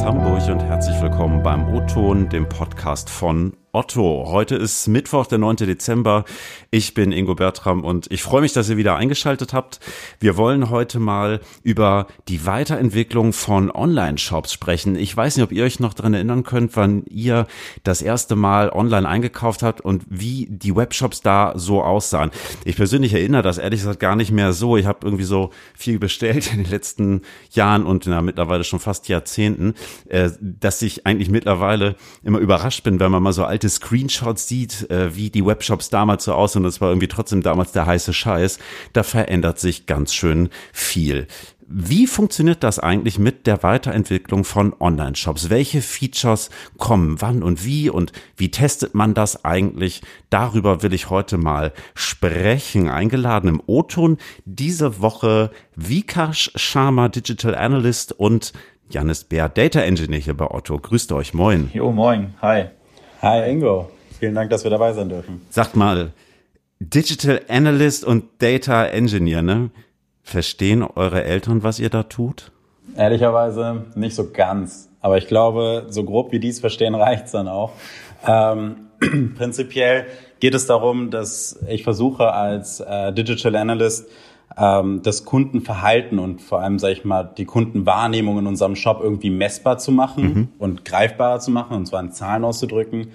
aus Hamburg und herzlich willkommen beim O-Ton, dem Podcast von Otto. Heute ist Mittwoch, der 9. Dezember. Ich bin Ingo Bertram und ich freue mich, dass ihr wieder eingeschaltet habt. Wir wollen heute mal über die Weiterentwicklung von Online-Shops sprechen. Ich weiß nicht, ob ihr euch noch dran erinnern könnt, wann ihr das erste Mal online eingekauft habt und wie die Webshops da so aussahen. Ich persönlich erinnere das ehrlich gesagt gar nicht mehr so. Ich habe irgendwie so viel bestellt in den letzten Jahren und na, mittlerweile schon fast Jahrzehnten, äh, dass ich eigentlich mittlerweile immer überrascht bin, wenn man mal so alte Screenshots sieht, äh, wie die Webshops damals so aussehen, und das war irgendwie trotzdem damals der heiße Scheiß, da verändert sich ganz schön viel. Wie funktioniert das eigentlich mit der Weiterentwicklung von Online-Shops? Welche Features kommen wann und wie und wie testet man das eigentlich? Darüber will ich heute mal sprechen. Eingeladen im O-Ton diese Woche Vikash Sharma, Digital Analyst und Janis Bär, Data Engineer hier bei Otto. Grüßt euch, moin. Jo, moin, hi. Hi Ingo, vielen Dank, dass wir dabei sein dürfen. Sagt mal, Digital Analyst und Data Engineer, ne? Verstehen eure Eltern, was ihr da tut? Ehrlicherweise nicht so ganz. Aber ich glaube, so grob wie die es verstehen, reicht's dann auch. Ähm, prinzipiell geht es darum, dass ich versuche als äh, Digital Analyst ähm, das Kundenverhalten und vor allem, sage ich mal, die Kundenwahrnehmung in unserem Shop irgendwie messbar zu machen mhm. und greifbarer zu machen, und zwar in Zahlen auszudrücken.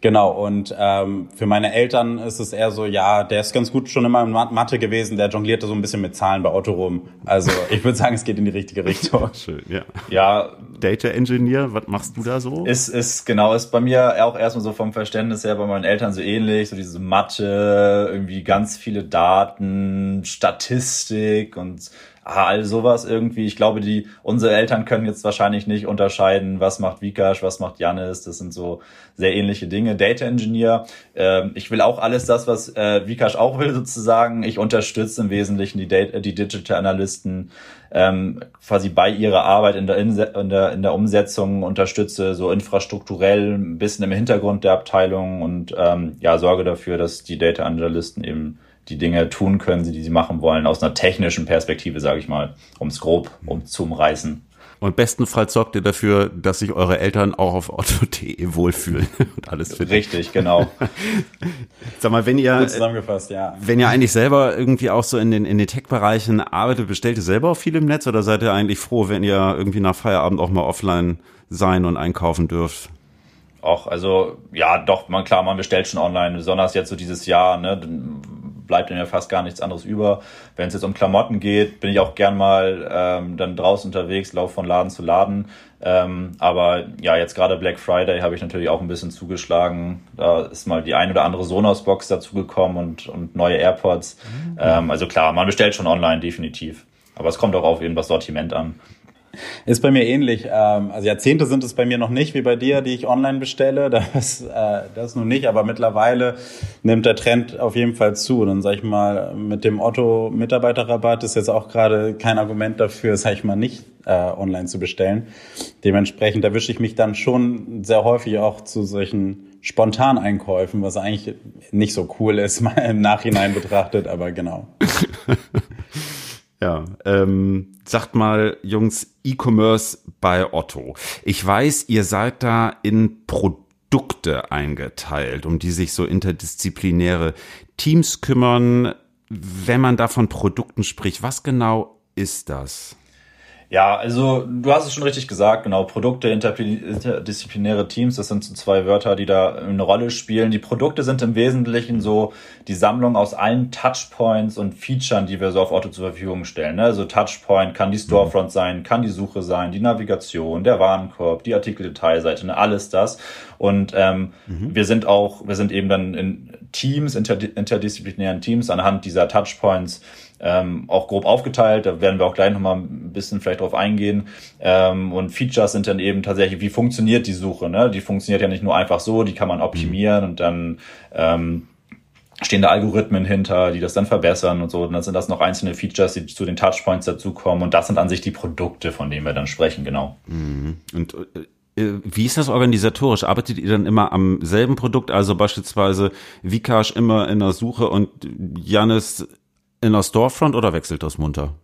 Genau, und ähm, für meine Eltern ist es eher so, ja, der ist ganz gut schon immer in Mathe gewesen, der jonglierte so ein bisschen mit Zahlen bei Otto rum. Also ich würde sagen, es geht in die richtige Richtung. Schön, ja. Ja. Data Engineer, was machst du da so? Ist, ist genau, ist bei mir auch erstmal so vom Verständnis her bei meinen Eltern so ähnlich, so diese Mathe, irgendwie ganz viele Daten, Statistik und all sowas irgendwie. Ich glaube, die unsere Eltern können jetzt wahrscheinlich nicht unterscheiden, was macht Vikash, was macht Janis. Das sind so sehr ähnliche Dinge. Data Engineer. Äh, ich will auch alles das, was äh, Vikash auch will, sozusagen. Ich unterstütze im Wesentlichen die, Data, die Digital Analysten ähm, quasi bei ihrer Arbeit in der, in der, in der Umsetzung unterstütze, so infrastrukturell ein bisschen im Hintergrund der Abteilung und ähm, ja, sorge dafür, dass die Data Analysten eben die Dinge tun können, die sie machen wollen, aus einer technischen Perspektive, sage ich mal, um es grob um zu umreißen. Und bestenfalls sorgt ihr dafür, dass sich eure Eltern auch auf Otto.de wohlfühlen und alles für Richtig, genau. Sag mal, wenn ihr, Gut zusammengefasst, ja. wenn ihr eigentlich selber irgendwie auch so in den, in den Tech-Bereichen arbeitet, bestellt ihr selber auch viel im Netz oder seid ihr eigentlich froh, wenn ihr irgendwie nach Feierabend auch mal offline sein und einkaufen dürft? Auch, also, ja, doch, man, klar, man bestellt schon online, besonders jetzt so dieses Jahr, ne, bleibt dann ja fast gar nichts anderes über. Wenn es jetzt um Klamotten geht, bin ich auch gern mal ähm, dann draußen unterwegs, laufe von Laden zu Laden. Ähm, aber ja, jetzt gerade Black Friday habe ich natürlich auch ein bisschen zugeschlagen. Da ist mal die ein oder andere Sonos-Box dazugekommen und, und neue AirPods. Mhm. Ähm, also klar, man bestellt schon online, definitiv. Aber es kommt auch auf eben das Sortiment an. Ist bei mir ähnlich. Ähm, also Jahrzehnte sind es bei mir noch nicht wie bei dir, die ich online bestelle. Das, äh, das nun nicht, aber mittlerweile nimmt der Trend auf jeden Fall zu. Dann sag ich mal, mit dem Otto Mitarbeiterrabatt ist jetzt auch gerade kein Argument dafür, sag ich mal, nicht äh, online zu bestellen. Dementsprechend erwische ich mich dann schon sehr häufig auch zu solchen Spontaneinkäufen, was eigentlich nicht so cool ist, mal im Nachhinein betrachtet, aber genau. Ja, ähm, sagt mal, Jungs, E-Commerce bei Otto. Ich weiß, ihr seid da in Produkte eingeteilt, um die sich so interdisziplinäre Teams kümmern. Wenn man da von Produkten spricht, was genau ist das? Ja, also du hast es schon richtig gesagt, genau. Produkte, interdisziplinäre Teams, das sind so zwei Wörter, die da eine Rolle spielen. Die Produkte sind im Wesentlichen so die Sammlung aus allen Touchpoints und Features, die wir so auf Auto zur Verfügung stellen. Ne? Also Touchpoint kann die Storefront sein, kann die Suche sein, die Navigation, der Warenkorb, die Artikeldetailseite, ne? alles das. Und ähm, mhm. wir sind auch, wir sind eben dann in Teams, interdisziplinären Teams anhand dieser Touchpoints ähm, auch grob aufgeteilt. Da werden wir auch gleich nochmal ein bisschen vielleicht drauf eingehen. Ähm, und Features sind dann eben tatsächlich, wie funktioniert die Suche? Ne? Die funktioniert ja nicht nur einfach so, die kann man optimieren und dann ähm, stehen da Algorithmen hinter, die das dann verbessern und so. Und dann sind das noch einzelne Features, die zu den Touchpoints dazukommen. Und das sind an sich die Produkte, von denen wir dann sprechen, genau. Mhm. Und äh, wie ist das organisatorisch? Arbeitet ihr dann immer am selben Produkt? Also beispielsweise Vikash immer in der Suche und Janis in der Storefront oder wechselt das munter?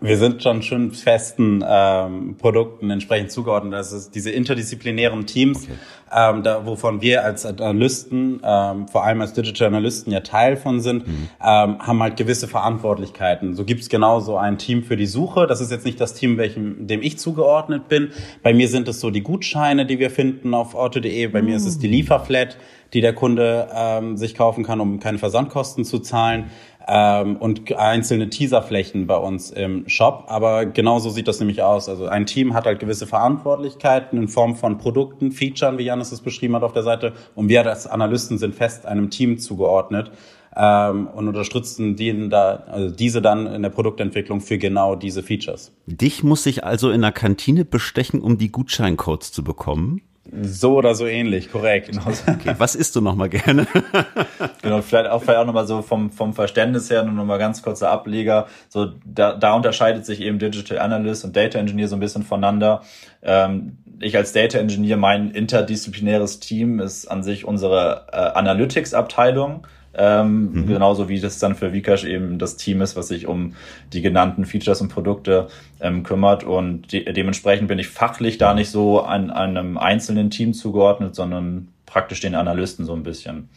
Wir sind schon schon festen ähm, Produkten entsprechend zugeordnet. Das ist diese interdisziplinären Teams, okay. ähm, da, wovon wir als Analysten, ähm, vor allem als Digital Analysten ja Teil von sind, mhm. ähm, haben halt gewisse Verantwortlichkeiten. So gibt's genauso ein Team für die Suche. Das ist jetzt nicht das Team, welchem dem ich zugeordnet bin. Bei mir sind es so die Gutscheine, die wir finden auf auto.de. Bei mhm. mir ist es die Lieferflat die der Kunde ähm, sich kaufen kann, um keine Versandkosten zu zahlen ähm, und einzelne Teaserflächen bei uns im Shop. Aber genauso sieht das nämlich aus. Also ein Team hat halt gewisse Verantwortlichkeiten in Form von Produkten, Features, wie Janis es beschrieben hat auf der Seite. Und wir als Analysten sind fest einem Team zugeordnet ähm, und unterstützen die da, also diese dann in der Produktentwicklung für genau diese Features. Dich muss ich also in der Kantine bestechen, um die Gutscheincodes zu bekommen? So oder so ähnlich, korrekt. Genau. Okay, was isst du nochmal gerne? genau, vielleicht auch, vielleicht auch nochmal so vom, vom Verständnis her, nur nochmal ganz kurzer Ableger. So, da, da unterscheidet sich eben Digital Analyst und Data Engineer so ein bisschen voneinander. Ähm, ich als Data Engineer, mein interdisziplinäres Team ist an sich unsere äh, Analytics-Abteilung. Ähm, mhm. Genauso wie das dann für Vcash eben das Team ist, was sich um die genannten Features und Produkte ähm, kümmert. Und de dementsprechend bin ich fachlich da nicht so an, an einem einzelnen Team zugeordnet, sondern praktisch den Analysten so ein bisschen.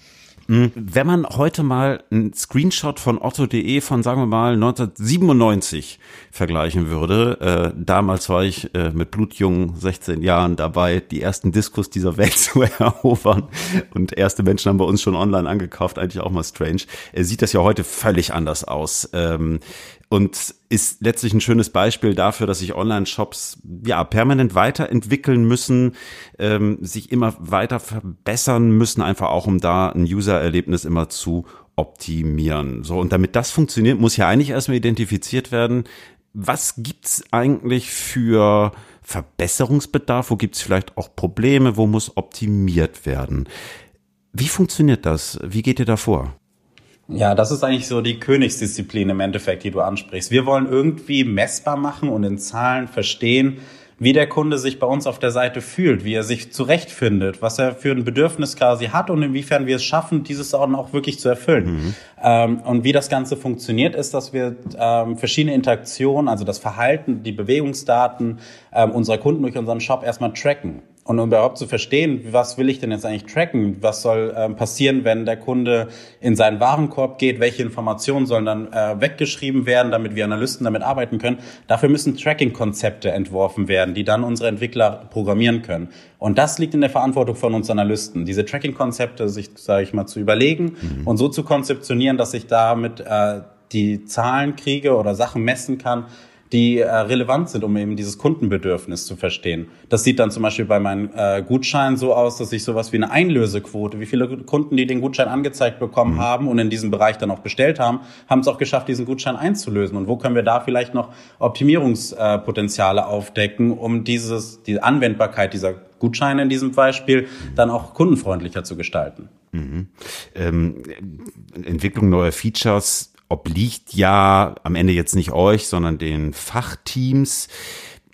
Wenn man heute mal einen Screenshot von otto.de von, sagen wir mal, 1997 vergleichen würde, äh, damals war ich äh, mit blutjungen 16 Jahren dabei, die ersten Diskus dieser Welt zu erobern und erste Menschen haben bei uns schon online angekauft, eigentlich auch mal strange, äh, sieht das ja heute völlig anders aus. Ähm, und ist letztlich ein schönes Beispiel dafür, dass sich Online-Shops ja permanent weiterentwickeln müssen, ähm, sich immer weiter verbessern müssen, einfach auch um da ein User-Erlebnis immer zu optimieren. So und damit das funktioniert, muss ja eigentlich erstmal identifiziert werden, was gibt's eigentlich für Verbesserungsbedarf? Wo gibt's vielleicht auch Probleme? Wo muss optimiert werden? Wie funktioniert das? Wie geht ihr da vor? Ja, das ist eigentlich so die Königsdisziplin im Endeffekt, die du ansprichst. Wir wollen irgendwie messbar machen und in Zahlen verstehen, wie der Kunde sich bei uns auf der Seite fühlt, wie er sich zurechtfindet, was er für ein Bedürfnis quasi hat und inwiefern wir es schaffen, dieses auch wirklich zu erfüllen. Mhm. Ähm, und wie das Ganze funktioniert, ist, dass wir ähm, verschiedene Interaktionen, also das Verhalten, die Bewegungsdaten ähm, unserer Kunden durch unseren Shop erstmal tracken. Und um überhaupt zu verstehen, was will ich denn jetzt eigentlich tracken? Was soll ähm, passieren, wenn der Kunde in seinen Warenkorb geht? Welche Informationen sollen dann äh, weggeschrieben werden, damit wir Analysten damit arbeiten können? Dafür müssen Tracking-Konzepte entworfen werden, die dann unsere Entwickler programmieren können. Und das liegt in der Verantwortung von uns Analysten, diese Tracking-Konzepte sich, sage ich mal, zu überlegen mhm. und so zu konzeptionieren, dass ich damit äh, die Zahlen kriege oder Sachen messen kann, die äh, relevant sind, um eben dieses Kundenbedürfnis zu verstehen. Das sieht dann zum Beispiel bei meinen äh, Gutscheinen so aus, dass ich sowas wie eine Einlösequote, wie viele Kunden, die den Gutschein angezeigt bekommen mhm. haben und in diesem Bereich dann auch bestellt haben, haben es auch geschafft, diesen Gutschein einzulösen. Und wo können wir da vielleicht noch Optimierungspotenziale aufdecken, um dieses, die Anwendbarkeit dieser Gutscheine in diesem Beispiel dann auch kundenfreundlicher zu gestalten? Mhm. Ähm, Entwicklung neuer Features obliegt ja am Ende jetzt nicht euch, sondern den Fachteams.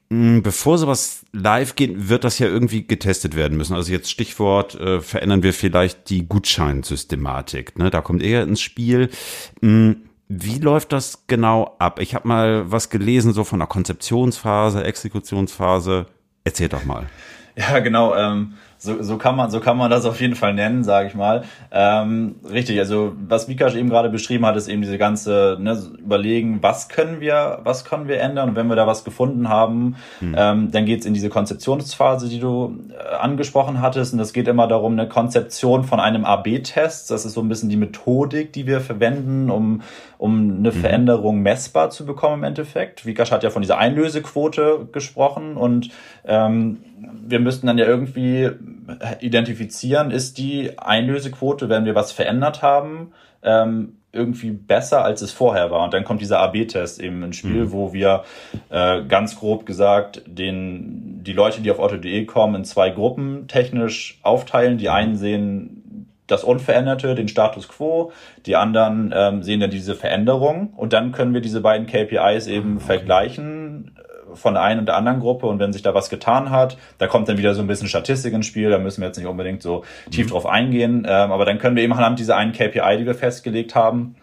Hm, bevor sowas live geht, wird das ja irgendwie getestet werden müssen. Also jetzt Stichwort, äh, verändern wir vielleicht die Gutscheinsystematik. Ne? Da kommt eher ins Spiel. Hm, wie läuft das genau ab? Ich habe mal was gelesen, so von der Konzeptionsphase, Exekutionsphase. Erzähl doch mal. Ja, genau. Ähm so, so kann man so kann man das auf jeden Fall nennen, sage ich mal. Ähm, richtig, also was Vikash eben gerade beschrieben hat, ist eben diese ganze ne, überlegen, was können wir, was können wir ändern und wenn wir da was gefunden haben, hm. ähm, dann geht's in diese Konzeptionsphase, die du äh, angesprochen hattest und es geht immer darum, eine Konzeption von einem AB-Test. Das ist so ein bisschen die Methodik, die wir verwenden, um um eine hm. Veränderung messbar zu bekommen im Endeffekt. Vikash hat ja von dieser Einlösequote gesprochen und ähm, wir müssten dann ja irgendwie identifizieren, ist die Einlösequote, wenn wir was verändert haben, ähm, irgendwie besser, als es vorher war. Und dann kommt dieser AB-Test eben ins Spiel, mhm. wo wir äh, ganz grob gesagt den, die Leute, die auf Otto.de kommen, in zwei Gruppen technisch aufteilen. Die einen sehen das Unveränderte, den Status quo, die anderen ähm, sehen dann diese Veränderung und dann können wir diese beiden KPIs eben mhm. vergleichen von der einen und der anderen Gruppe und wenn sich da was getan hat, da kommt dann wieder so ein bisschen Statistik ins Spiel, da müssen wir jetzt nicht unbedingt so tief mhm. drauf eingehen, ähm, aber dann können wir eben anhand dieser einen KPI, die wir festgelegt haben,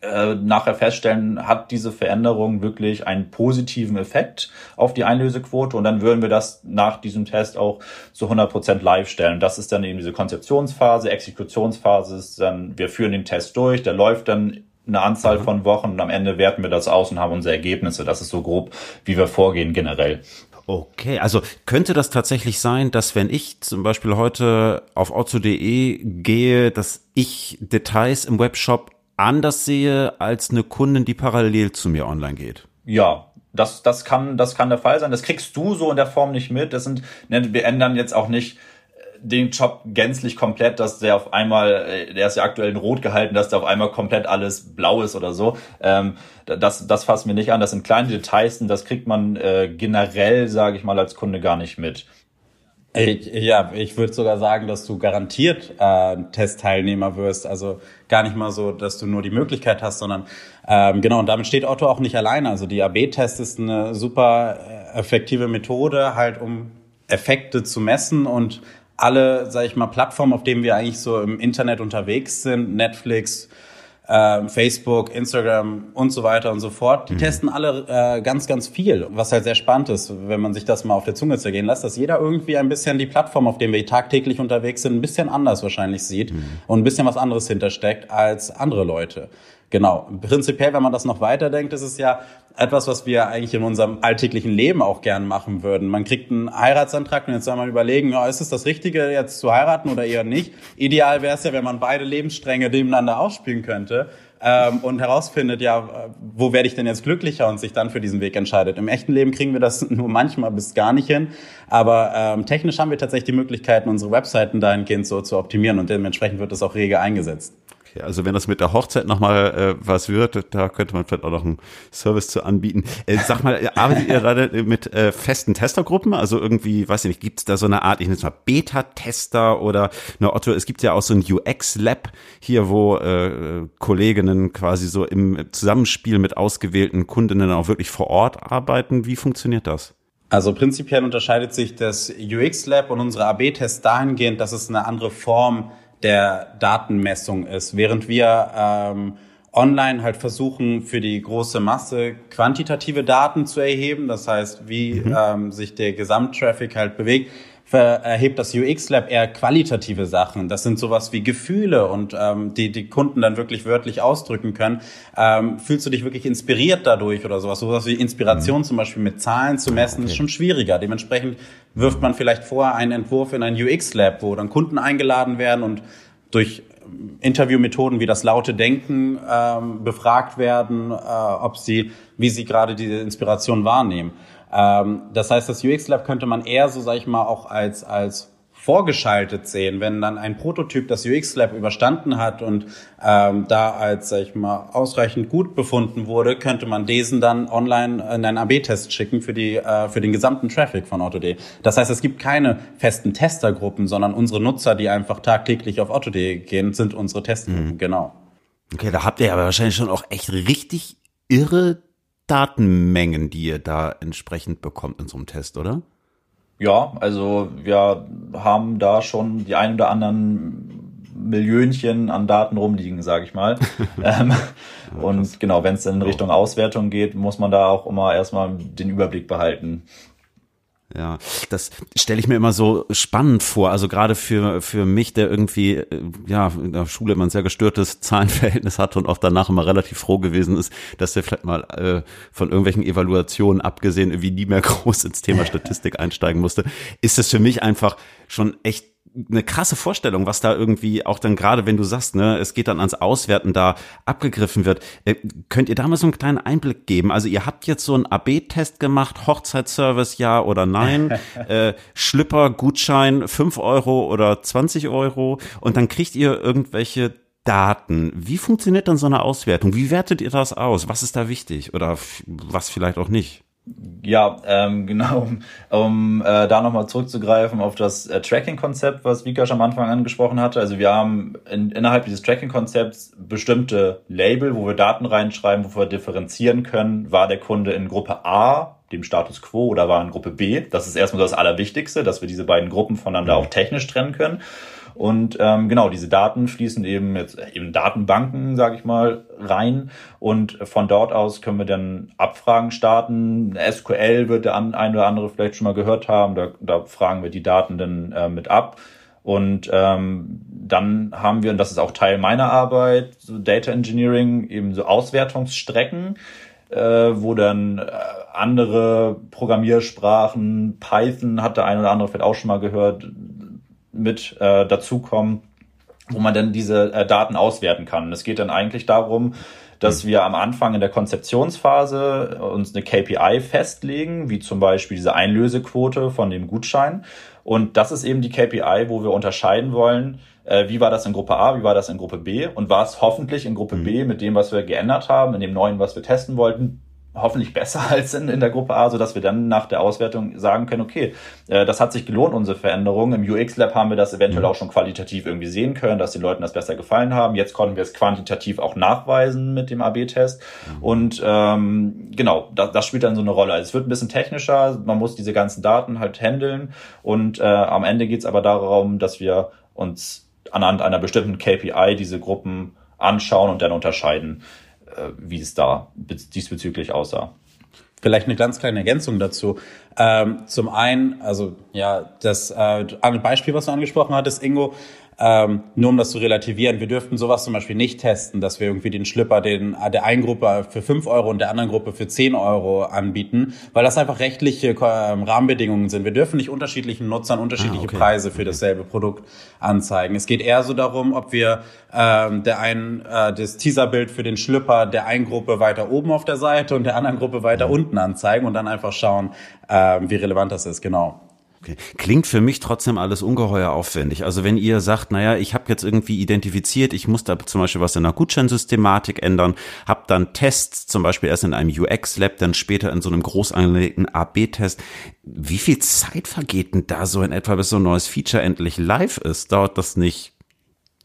äh, nachher feststellen, hat diese Veränderung wirklich einen positiven Effekt auf die Einlösequote und dann würden wir das nach diesem Test auch zu 100 Prozent live stellen. Das ist dann eben diese Konzeptionsphase, Exekutionsphase ist dann, wir führen den Test durch, der läuft dann eine Anzahl mhm. von Wochen und am Ende werten wir das aus und haben unsere Ergebnisse. Das ist so grob, wie wir vorgehen generell. Okay, also könnte das tatsächlich sein, dass wenn ich zum Beispiel heute auf auto.de gehe, dass ich Details im Webshop anders sehe als eine Kundin, die parallel zu mir online geht? Ja, das, das kann, das kann der Fall sein. Das kriegst du so in der Form nicht mit. Das sind, ne, wir ändern jetzt auch nicht den Job gänzlich komplett, dass der auf einmal, äh, der ist ja aktuell in Rot gehalten, dass der auf einmal komplett alles blau ist oder so. Ähm, das, das fassen wir nicht an. Das sind kleine Details und das kriegt man äh, generell, sage ich mal, als Kunde gar nicht mit. Ich, ja, ich würde sogar sagen, dass du garantiert äh, Testteilnehmer wirst. Also gar nicht mal so, dass du nur die Möglichkeit hast, sondern ähm, genau, und damit steht Otto auch nicht alleine. Also die AB-Test ist eine super äh, effektive Methode, halt um Effekte zu messen und alle, sage ich mal, Plattformen, auf denen wir eigentlich so im Internet unterwegs sind, Netflix, äh, Facebook, Instagram und so weiter und so fort, die mhm. testen alle äh, ganz, ganz viel. Was halt sehr spannend ist, wenn man sich das mal auf der Zunge zergehen lässt, dass jeder irgendwie ein bisschen die Plattform, auf denen wir tagtäglich unterwegs sind, ein bisschen anders wahrscheinlich sieht mhm. und ein bisschen was anderes hintersteckt als andere Leute. Genau. Prinzipiell, wenn man das noch weiterdenkt, ist es ja etwas, was wir eigentlich in unserem alltäglichen Leben auch gern machen würden. Man kriegt einen Heiratsantrag und jetzt soll man überlegen, ja, ist es das Richtige, jetzt zu heiraten oder eher nicht? Ideal wäre es ja, wenn man beide Lebensstränge nebeneinander ausspielen könnte. Ähm, und herausfindet, ja, wo werde ich denn jetzt glücklicher und sich dann für diesen Weg entscheidet. Im echten Leben kriegen wir das nur manchmal bis gar nicht hin, aber ähm, technisch haben wir tatsächlich die Möglichkeiten, unsere Webseiten dahingehend so zu optimieren und dementsprechend wird das auch rege eingesetzt. Also wenn das mit der Hochzeit nochmal äh, was wird, da könnte man vielleicht auch noch einen Service zu anbieten. Äh, sag mal, arbeitet ihr gerade mit äh, festen Testergruppen? Also irgendwie, weiß ich nicht, gibt es da so eine Art, ich nenne es mal Beta-Tester oder eine Otto, es gibt ja auch so ein UX-Lab hier, wo äh, Kolleginnen quasi so im Zusammenspiel mit ausgewählten Kundinnen auch wirklich vor Ort arbeiten. Wie funktioniert das? Also prinzipiell unterscheidet sich das UX Lab und unsere AB-Tests dahingehend, dass es eine andere Form der Datenmessung ist. Während wir ähm, online halt versuchen, für die große Masse quantitative Daten zu erheben, das heißt, wie mhm. ähm, sich der Gesamttraffic halt bewegt, erhebt das UX Lab eher qualitative Sachen. Das sind sowas wie Gefühle und ähm, die die Kunden dann wirklich wörtlich ausdrücken können. Ähm, fühlst du dich wirklich inspiriert dadurch oder sowas? Sowas wie Inspiration mhm. zum Beispiel mit Zahlen zu messen okay. ist schon schwieriger. Dementsprechend wirft man vielleicht vorher einen Entwurf in ein UX Lab, wo dann Kunden eingeladen werden und durch Interviewmethoden wie das laute Denken ähm, befragt werden, äh, ob sie, wie sie gerade diese Inspiration wahrnehmen. Ähm, das heißt, das UX Lab könnte man eher so, sag ich mal, auch als, als vorgeschaltet sehen, wenn dann ein Prototyp das UX Lab überstanden hat und ähm, da als, sag ich mal, ausreichend gut befunden wurde, könnte man diesen dann online in einen AB-Test schicken für die äh, für den gesamten Traffic von Otto.de. Das heißt, es gibt keine festen Testergruppen, sondern unsere Nutzer, die einfach tagtäglich auf Otto.de gehen, sind unsere Testgruppen. Mhm. Genau. Okay, da habt ihr aber wahrscheinlich schon auch echt richtig irre Datenmengen, die ihr da entsprechend bekommt in so einem Test, oder? Ja, also wir haben da schon die ein oder anderen Millionchen an Daten rumliegen, sage ich mal. ähm, und genau, wenn es in Richtung Auswertung geht, muss man da auch immer erstmal den Überblick behalten. Ja, das stelle ich mir immer so spannend vor. Also gerade für für mich, der irgendwie äh, ja in der Schule immer ein sehr gestörtes Zahlenverhältnis hatte und auch danach immer relativ froh gewesen ist, dass der vielleicht mal äh, von irgendwelchen Evaluationen abgesehen irgendwie nie mehr groß ins Thema Statistik einsteigen musste, ist es für mich einfach schon echt eine krasse Vorstellung, was da irgendwie auch dann gerade, wenn du sagst, ne, es geht dann ans Auswerten da abgegriffen wird. Äh, könnt ihr da mal so einen kleinen Einblick geben? Also ihr habt jetzt so einen AB-Test gemacht, Hochzeitsservice ja oder nein, äh, Schlipper, Gutschein, fünf Euro oder 20 Euro und dann kriegt ihr irgendwelche Daten. Wie funktioniert dann so eine Auswertung? Wie wertet ihr das aus? Was ist da wichtig oder was vielleicht auch nicht? Ja, ähm, genau, um, um äh, da nochmal zurückzugreifen auf das äh, Tracking-Konzept, was Vikash am Anfang angesprochen hatte. Also wir haben in, innerhalb dieses Tracking-Konzepts bestimmte Label, wo wir Daten reinschreiben, wo wir differenzieren können, war der Kunde in Gruppe A, dem Status Quo, oder war in Gruppe B. Das ist erstmal das Allerwichtigste, dass wir diese beiden Gruppen voneinander auch technisch trennen können. Und ähm, genau, diese Daten fließen eben jetzt eben Datenbanken, sage ich mal, rein. Und von dort aus können wir dann Abfragen starten. SQL wird der ein oder andere vielleicht schon mal gehört haben. Da, da fragen wir die Daten dann äh, mit ab. Und ähm, dann haben wir, und das ist auch Teil meiner Arbeit, so Data Engineering, eben so Auswertungsstrecken, äh, wo dann äh, andere Programmiersprachen, Python hat der eine oder andere vielleicht auch schon mal gehört, mit äh, dazukommen, wo man dann diese äh, Daten auswerten kann. Es geht dann eigentlich darum, dass wir am Anfang in der Konzeptionsphase uns eine KPI festlegen, wie zum Beispiel diese Einlösequote von dem Gutschein. Und das ist eben die KPI, wo wir unterscheiden wollen, äh, wie war das in Gruppe A, wie war das in Gruppe B und war es hoffentlich in Gruppe B mit dem, was wir geändert haben, in dem neuen, was wir testen wollten, hoffentlich besser als in, in der Gruppe A, so dass wir dann nach der Auswertung sagen können, okay, äh, das hat sich gelohnt, unsere Veränderung. Im UX-Lab haben wir das eventuell mhm. auch schon qualitativ irgendwie sehen können, dass den Leuten das besser gefallen haben. Jetzt konnten wir es quantitativ auch nachweisen mit dem AB-Test. Mhm. Und ähm, genau, das, das spielt dann so eine Rolle. Also es wird ein bisschen technischer, man muss diese ganzen Daten halt handeln und äh, am Ende geht es aber darum, dass wir uns anhand einer bestimmten KPI diese Gruppen anschauen und dann unterscheiden. Äh, wie es da diesbezüglich aussah. Vielleicht eine ganz kleine Ergänzung dazu. Ähm, zum einen, also ja, das äh, Beispiel, was du angesprochen hattest, Ingo, ähm, nur um das zu relativieren, wir dürften sowas zum Beispiel nicht testen, dass wir irgendwie den Schlipper den, der einen Gruppe für fünf Euro und der anderen Gruppe für zehn Euro anbieten, weil das einfach rechtliche ähm, Rahmenbedingungen sind. Wir dürfen nicht unterschiedlichen Nutzern unterschiedliche ah, okay. Preise für dasselbe Produkt anzeigen. Es geht eher so darum, ob wir ähm, der einen äh, das Teaserbild für den Schlipper der einen Gruppe weiter oben auf der Seite und der anderen Gruppe weiter unten anzeigen und dann einfach schauen, äh, wie relevant das ist. Genau. Okay. Klingt für mich trotzdem alles ungeheuer aufwendig. Also wenn ihr sagt, naja, ich habe jetzt irgendwie identifiziert, ich muss da zum Beispiel was in der Gutscheinsystematik ändern, habe dann Tests, zum Beispiel erst in einem UX-Lab, dann später in so einem groß angelegten AB-Test. Wie viel Zeit vergeht denn da so in etwa, bis so ein neues Feature endlich live ist? Dauert das nicht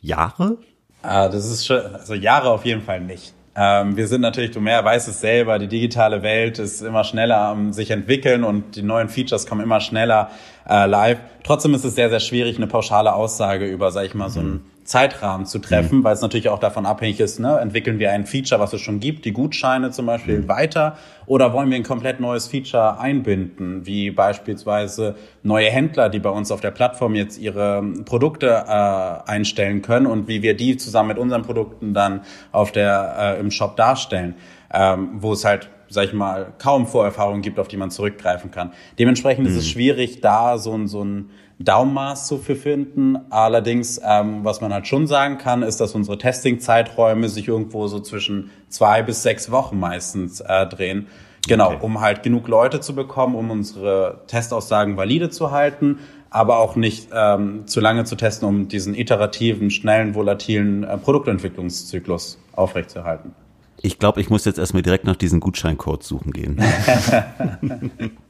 Jahre? Ah, das ist schon, also Jahre auf jeden Fall nicht. Ähm, wir sind natürlich, du mehr weißt es selber, die digitale Welt ist immer schneller am sich entwickeln und die neuen Features kommen immer schneller äh, live. Trotzdem ist es sehr, sehr schwierig, eine pauschale Aussage über, sag ich mal, so einen Zeitrahmen zu treffen, mhm. weil es natürlich auch davon abhängig ist, ne? entwickeln wir ein Feature, was es schon gibt, die Gutscheine zum Beispiel, mhm. weiter oder wollen wir ein komplett neues Feature einbinden, wie beispielsweise neue Händler, die bei uns auf der Plattform jetzt ihre Produkte äh, einstellen können und wie wir die zusammen mit unseren Produkten dann auf der, äh, im Shop darstellen, ähm, wo es halt sag ich mal, kaum Vorerfahrungen gibt, auf die man zurückgreifen kann. Dementsprechend mhm. ist es mhm. schwierig, da so ein, so ein Daumenmaß zu finden. Allerdings, ähm, was man halt schon sagen kann, ist, dass unsere Testing-Zeiträume sich irgendwo so zwischen zwei bis sechs Wochen meistens äh, drehen. Genau, okay. um halt genug Leute zu bekommen, um unsere Testaussagen valide zu halten, aber auch nicht ähm, zu lange zu testen, um diesen iterativen, schnellen, volatilen äh, Produktentwicklungszyklus aufrechtzuerhalten. Ich glaube, ich muss jetzt erstmal direkt nach diesen Gutscheincode suchen gehen.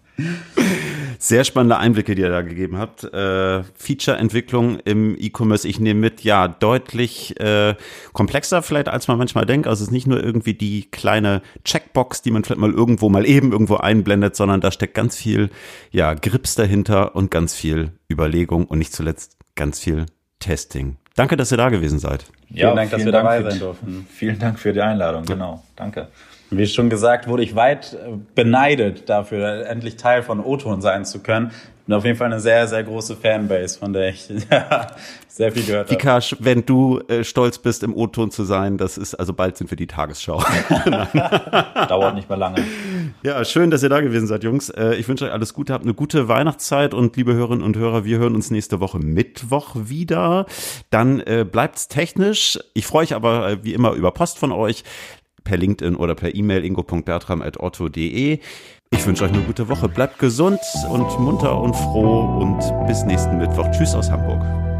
Sehr spannende Einblicke, die ihr da gegeben habt. Äh, Feature-Entwicklung im E-Commerce, ich nehme mit, ja, deutlich äh, komplexer vielleicht, als man manchmal denkt. Also es ist nicht nur irgendwie die kleine Checkbox, die man vielleicht mal irgendwo mal eben irgendwo einblendet, sondern da steckt ganz viel, ja, Grips dahinter und ganz viel Überlegung und nicht zuletzt ganz viel Testing. Danke, dass ihr da gewesen seid. Ja, vielen Dank, dass wir dabei sein durften. Vielen Dank für die Einladung, genau. Danke. Wie schon gesagt, wurde ich weit äh, beneidet dafür, endlich Teil von O-Ton sein zu können. Und auf jeden Fall eine sehr, sehr große Fanbase, von der ich sehr viel gehört habe. Vikash, wenn du äh, stolz bist, im O-Ton zu sein, das ist, also bald sind wir die Tagesschau. Dauert nicht mehr lange. Ja, schön, dass ihr da gewesen seid, Jungs. Äh, ich wünsche euch alles Gute, habt eine gute Weihnachtszeit und liebe Hörerinnen und Hörer, wir hören uns nächste Woche Mittwoch wieder. Dann äh, bleibt's technisch. Ich freue mich aber äh, wie immer über Post von euch per LinkedIn oder per E-Mail ingo.bertram.otto.de. Ich wünsche euch eine gute Woche. Bleibt gesund und munter und froh und bis nächsten Mittwoch. Tschüss aus Hamburg.